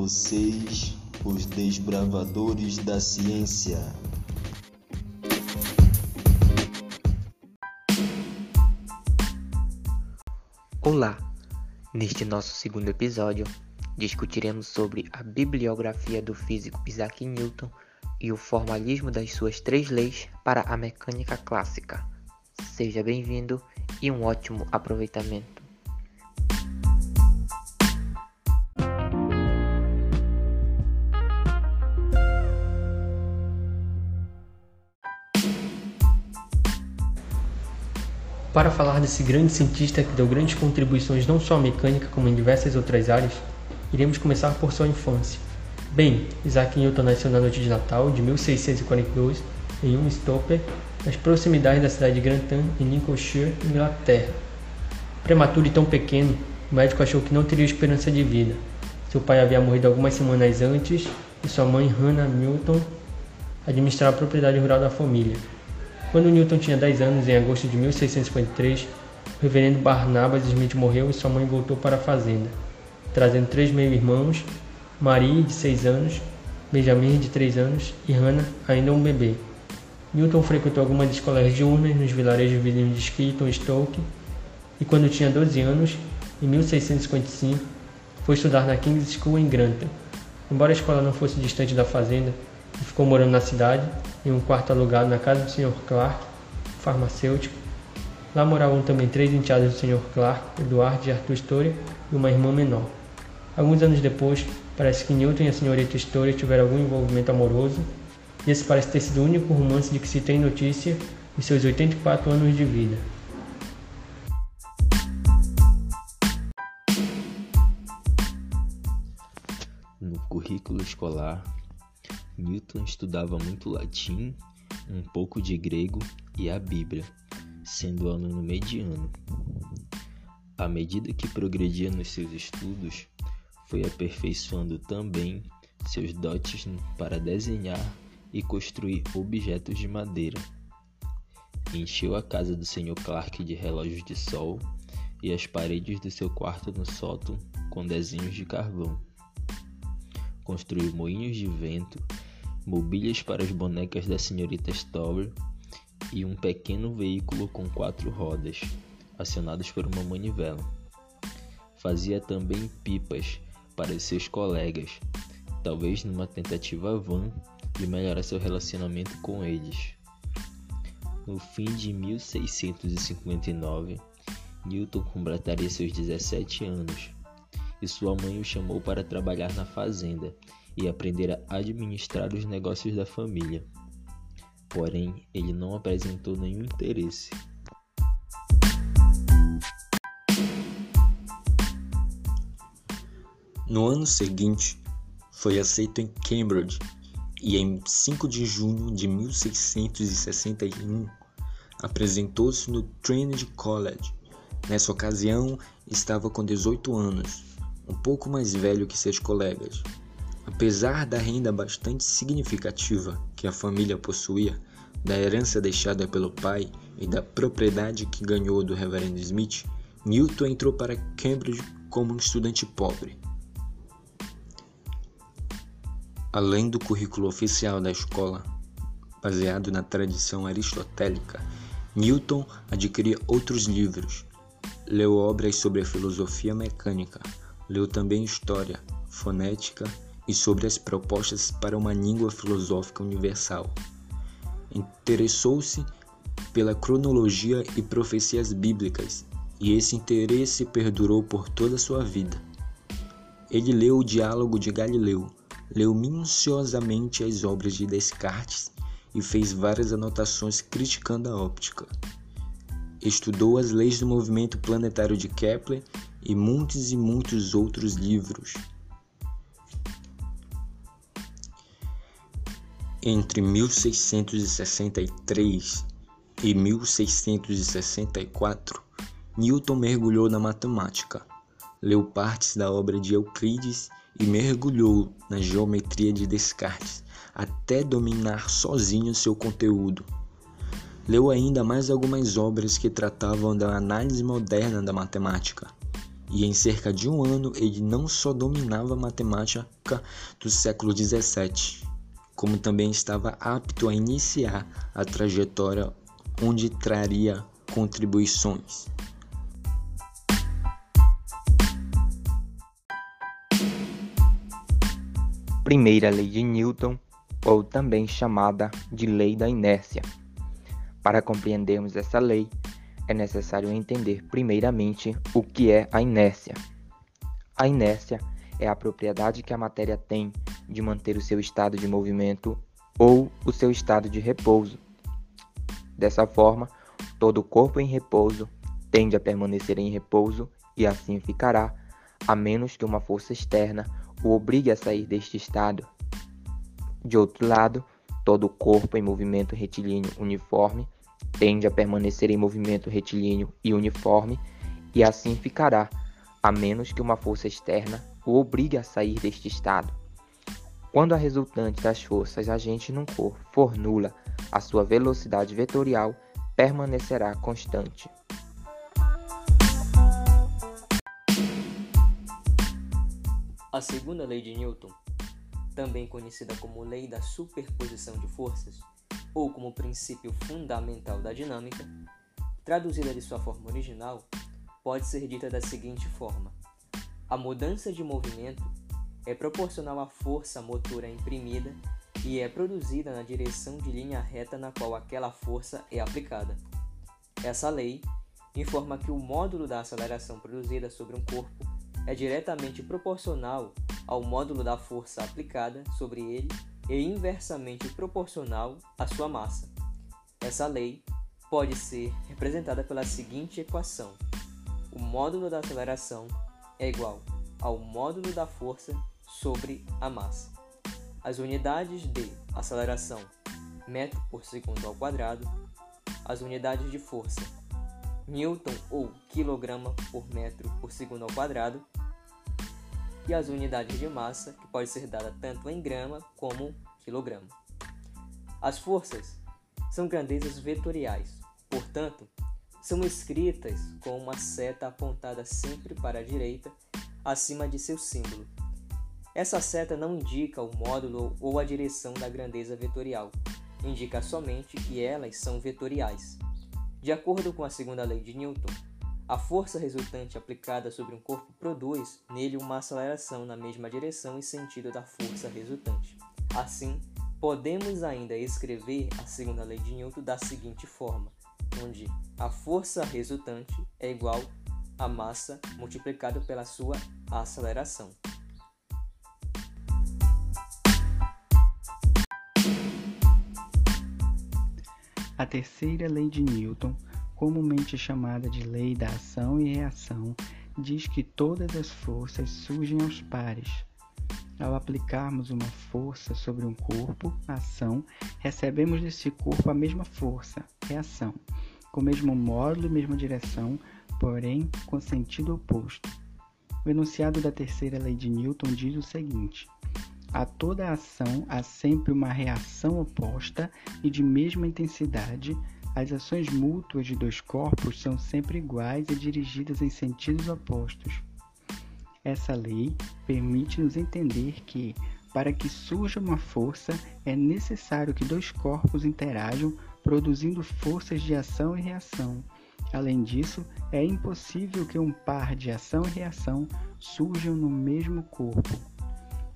vocês, os desbravadores da ciência. Olá! Neste nosso segundo episódio, discutiremos sobre a bibliografia do físico Isaac Newton e o formalismo das suas três leis para a mecânica clássica. Seja bem-vindo e um ótimo aproveitamento. Para falar desse grande cientista que deu grandes contribuições não só à mecânica como em diversas outras áreas, iremos começar por sua infância. Bem, Isaac Newton nasceu na noite de Natal de 1642 em Unstoper, nas proximidades da cidade de Grantham, em Lincolnshire, Inglaterra. Prematuro e tão pequeno, o médico achou que não teria esperança de vida. Seu pai havia morrido algumas semanas antes e sua mãe, Hannah Newton, administrava a propriedade rural da família. Quando Newton tinha 10 anos, em agosto de 1653, o reverendo Barnabas Smith morreu e sua mãe voltou para a fazenda, trazendo três meio-irmãos, Marie, de 6 anos, Benjamin, de 3 anos, e Hannah, ainda um bebê. Newton frequentou algumas escolas diurnas nos vilarejos vizinhos de Skilton e Stoke, e quando tinha 12 anos, em 1655, foi estudar na King's School em Grantham. Embora a escola não fosse distante da fazenda, e ficou morando na cidade, em um quarto alugado na casa do Sr. Clark, farmacêutico. Lá moravam também três enteados do Sr. Clark, Eduardo e Arthur Story, e uma irmã menor. Alguns anos depois, parece que Newton e a senhorita Story tiveram algum envolvimento amoroso, e esse parece ter sido o único romance de que se tem notícia em seus 84 anos de vida. No currículo escolar, Newton estudava muito latim, um pouco de grego e a Bíblia, sendo aluno mediano. À medida que progredia nos seus estudos, foi aperfeiçoando também seus dotes para desenhar e construir objetos de madeira. Encheu a casa do Sr. Clark de relógios de sol e as paredes do seu quarto no sótão com desenhos de carvão. Construiu moinhos de vento mobílias para as bonecas da senhorita Stover e um pequeno veículo com quatro rodas, acionados por uma manivela. Fazia também pipas para seus colegas, talvez numa tentativa vã de melhorar seu relacionamento com eles. No fim de 1659, Newton completaria seus 17 anos e sua mãe o chamou para trabalhar na fazenda e aprender a administrar os negócios da família. Porém, ele não apresentou nenhum interesse. No ano seguinte, foi aceito em Cambridge e em 5 de junho de 1661 apresentou-se no Trinity College. Nessa ocasião, estava com 18 anos, um pouco mais velho que seus colegas. Apesar da renda bastante significativa que a família possuía, da herança deixada pelo pai e da propriedade que ganhou do Reverendo Smith, Newton entrou para Cambridge como um estudante pobre. Além do currículo oficial da escola, baseado na tradição aristotélica, Newton adquiria outros livros. Leu obras sobre a filosofia mecânica, leu também história, fonética e sobre as propostas para uma língua filosófica universal. Interessou-se pela cronologia e profecias bíblicas, e esse interesse perdurou por toda a sua vida. Ele leu o Diálogo de Galileu, leu minuciosamente as obras de Descartes e fez várias anotações criticando a óptica. Estudou as leis do movimento planetário de Kepler e muitos e muitos outros livros. Entre 1663 e 1664, Newton mergulhou na matemática, leu partes da obra de Euclides e mergulhou na geometria de Descartes até dominar sozinho seu conteúdo. Leu ainda mais algumas obras que tratavam da análise moderna da matemática. e em cerca de um ano ele não só dominava a matemática do século XVII, como também estava apto a iniciar a trajetória onde traria contribuições. Primeira lei de Newton, ou também chamada de lei da inércia. Para compreendermos essa lei, é necessário entender primeiramente o que é a inércia. A inércia é a propriedade que a matéria tem de manter o seu estado de movimento ou o seu estado de repouso. Dessa forma, todo corpo em repouso tende a permanecer em repouso e assim ficará, a menos que uma força externa o obrigue a sair deste estado. De outro lado, todo corpo em movimento retilíneo uniforme tende a permanecer em movimento retilíneo e uniforme e assim ficará, a menos que uma força externa o obrigue a sair deste estado. Quando a resultante das forças agentes num corpo for nula, a sua velocidade vetorial permanecerá constante. A segunda lei de Newton, também conhecida como lei da superposição de forças, ou como princípio fundamental da dinâmica, traduzida de sua forma original, pode ser dita da seguinte forma: a mudança de movimento é proporcional à força motora imprimida e é produzida na direção de linha reta na qual aquela força é aplicada. Essa lei informa que o módulo da aceleração produzida sobre um corpo é diretamente proporcional ao módulo da força aplicada sobre ele e inversamente proporcional à sua massa. Essa lei pode ser representada pela seguinte equação: o módulo da aceleração é igual ao módulo da força sobre a massa. As unidades de aceleração, metro por segundo ao quadrado, as unidades de força, newton ou quilograma por metro por segundo ao quadrado, e as unidades de massa, que pode ser dada tanto em grama como quilograma. As forças são grandezas vetoriais, portanto, são escritas com uma seta apontada sempre para a direita acima de seu símbolo. Essa seta não indica o módulo ou a direção da grandeza vetorial, indica somente que elas são vetoriais. De acordo com a segunda lei de Newton, a força resultante aplicada sobre um corpo produz nele uma aceleração na mesma direção e sentido da força resultante. Assim, podemos ainda escrever a segunda lei de Newton da seguinte forma, onde a força resultante é igual a massa multiplicado pela sua aceleração. A terceira lei de Newton, comumente chamada de lei da ação e reação, diz que todas as forças surgem aos pares. Ao aplicarmos uma força sobre um corpo, ação, recebemos desse corpo a mesma força, reação, com o mesmo módulo e mesma direção, porém com sentido oposto. O enunciado da terceira lei de Newton diz o seguinte: a toda ação há sempre uma reação oposta e de mesma intensidade. As ações mútuas de dois corpos são sempre iguais e dirigidas em sentidos opostos. Essa lei permite-nos entender que, para que surja uma força, é necessário que dois corpos interajam, produzindo forças de ação e reação. Além disso, é impossível que um par de ação e reação surjam no mesmo corpo.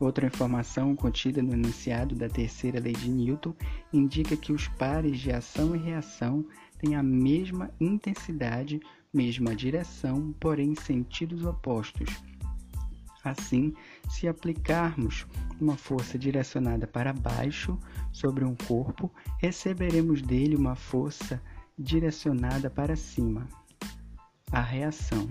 Outra informação contida no enunciado da terceira lei de Newton indica que os pares de ação e reação têm a mesma intensidade, mesma direção, porém sentidos opostos. Assim, se aplicarmos uma força direcionada para baixo sobre um corpo, receberemos dele uma força direcionada para cima. A reação.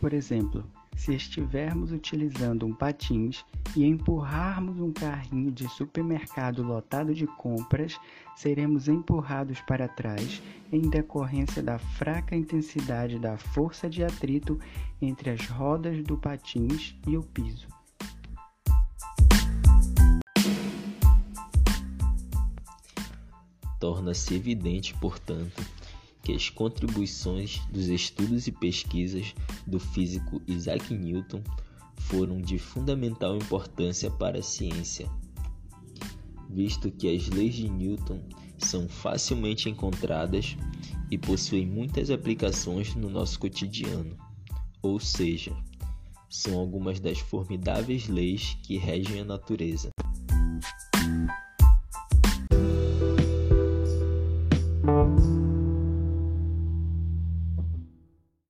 Por exemplo, se estivermos utilizando um patins e empurrarmos um carrinho de supermercado lotado de compras, seremos empurrados para trás em decorrência da fraca intensidade da força de atrito entre as rodas do patins e o piso. Torna-se evidente, portanto, que as contribuições dos estudos e pesquisas do físico Isaac Newton foram de fundamental importância para a ciência, visto que as leis de Newton são facilmente encontradas e possuem muitas aplicações no nosso cotidiano, ou seja, são algumas das formidáveis leis que regem a natureza.